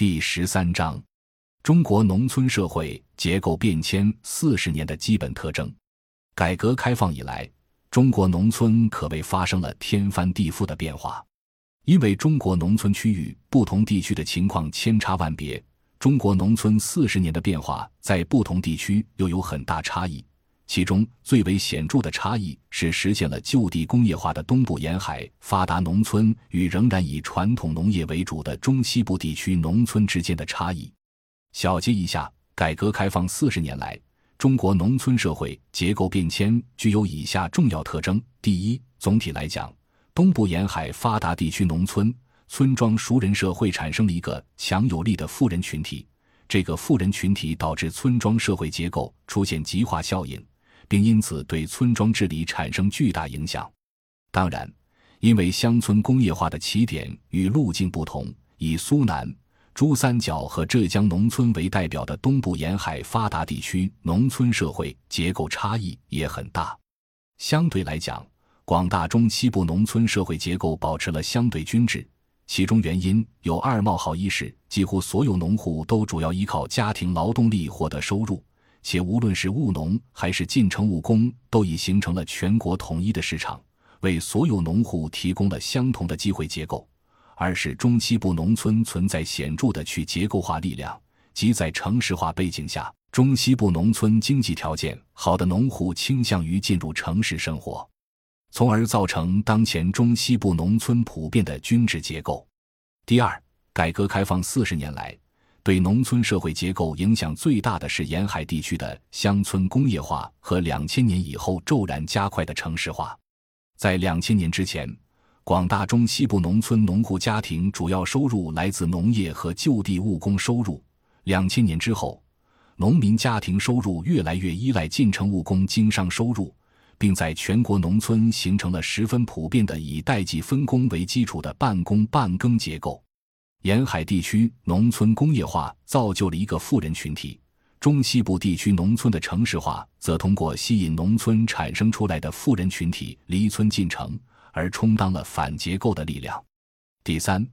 第十三章：中国农村社会结构变迁四十年的基本特征。改革开放以来，中国农村可谓发生了天翻地覆的变化。因为中国农村区域不同地区的情况千差万别，中国农村四十年的变化在不同地区又有很大差异。其中最为显著的差异是实现了就地工业化的东部沿海发达农村与仍然以传统农业为主的中西部地区农村之间的差异。小结一下，改革开放四十年来，中国农村社会结构变迁具有以下重要特征：第一，总体来讲，东部沿海发达地区农村村庄熟人社会产生了一个强有力的富人群体，这个富人群体导致村庄社会结构出现极化效应。并因此对村庄治理产生巨大影响。当然，因为乡村工业化的起点与路径不同，以苏南、珠三角和浙江农村为代表的东部沿海发达地区农村社会结构差异也很大。相对来讲，广大中西部农村社会结构保持了相对均质。其中原因有二：冒号一是几乎所有农户都主要依靠家庭劳动力获得收入。且无论是务农还是进城务工，都已形成了全国统一的市场，为所有农户提供了相同的机会结构。二是中西部农村存在显著的去结构化力量，即在城市化背景下，中西部农村经济条件好的农户倾向于进入城市生活，从而造成当前中西部农村普遍的均质结构。第二，改革开放四十年来。对农村社会结构影响最大的是沿海地区的乡村工业化和两千年以后骤然加快的城市化。在两千年之前，广大中西部农村农户家庭主要收入来自农业和就地务工收入。两千年之后，农民家庭收入越来越依赖进城务工经商收入，并在全国农村形成了十分普遍的以代际分工为基础的半工半耕结构。沿海地区农村工业化造就了一个富人群体，中西部地区农村的城市化则通过吸引农村产生出来的富人群体离村进城而充当了反结构的力量。第三，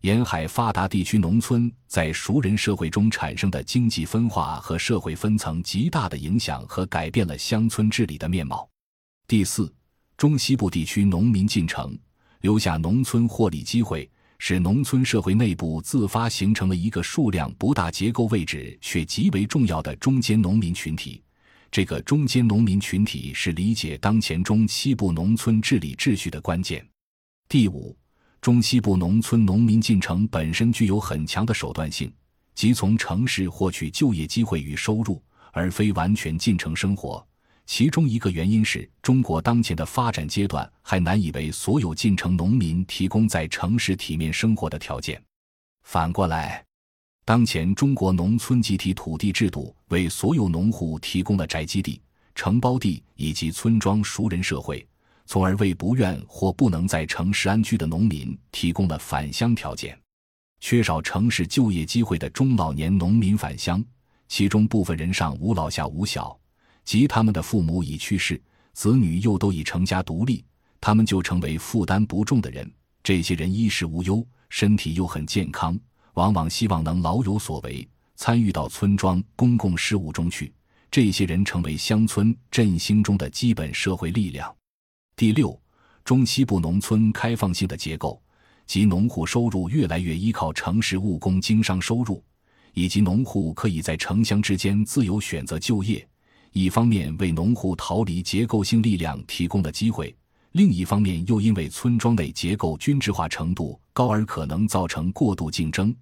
沿海发达地区农村在熟人社会中产生的经济分化和社会分层极大的影响和改变了乡村治理的面貌。第四，中西部地区农民进城，留下农村获利机会。使农村社会内部自发形成了一个数量不大、结构位置却极为重要的中间农民群体。这个中间农民群体是理解当前中西部农村治理秩序的关键。第五，中西部农村农民进城本身具有很强的手段性，即从城市获取就业机会与收入，而非完全进城生活。其中一个原因是中国当前的发展阶段还难以为所有进城农民提供在城市体面生活的条件。反过来，当前中国农村集体土地制度为所有农户提供了宅基地、承包地以及村庄熟人社会，从而为不愿或不能在城市安居的农民提供了返乡条件。缺少城市就业机会的中老年农民返乡，其中部分人上无老下无小。即他们的父母已去世，子女又都已成家独立，他们就成为负担不重的人。这些人衣食无忧，身体又很健康，往往希望能老有所为，参与到村庄公共事务中去。这些人成为乡村振兴中的基本社会力量。第六，中西部农村开放性的结构，即农户收入越来越依靠城市务工经商收入，以及农户可以在城乡之间自由选择就业。一方面为农户逃离结构性力量提供了机会，另一方面又因为村庄内结构均质化程度高而可能造成过度竞争。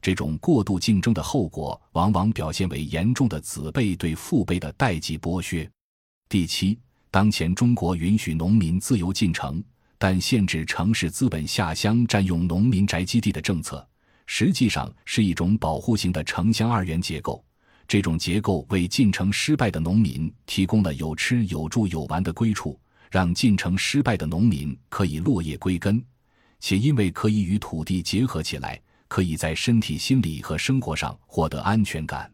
这种过度竞争的后果，往往表现为严重的子辈对父辈的代际剥削。第七，当前中国允许农民自由进城，但限制城市资本下乡占用农民宅基地的政策，实际上是一种保护型的城乡二元结构。这种结构为进城失败的农民提供了有吃有住有玩的归处，让进城失败的农民可以落叶归根，且因为可以与土地结合起来，可以在身体、心理和生活上获得安全感。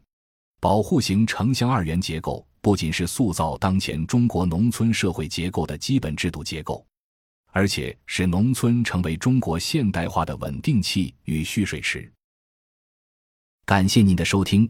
保护型城乡二元结构不仅是塑造当前中国农村社会结构的基本制度结构，而且使农村成为中国现代化的稳定器与蓄水池。感谢您的收听，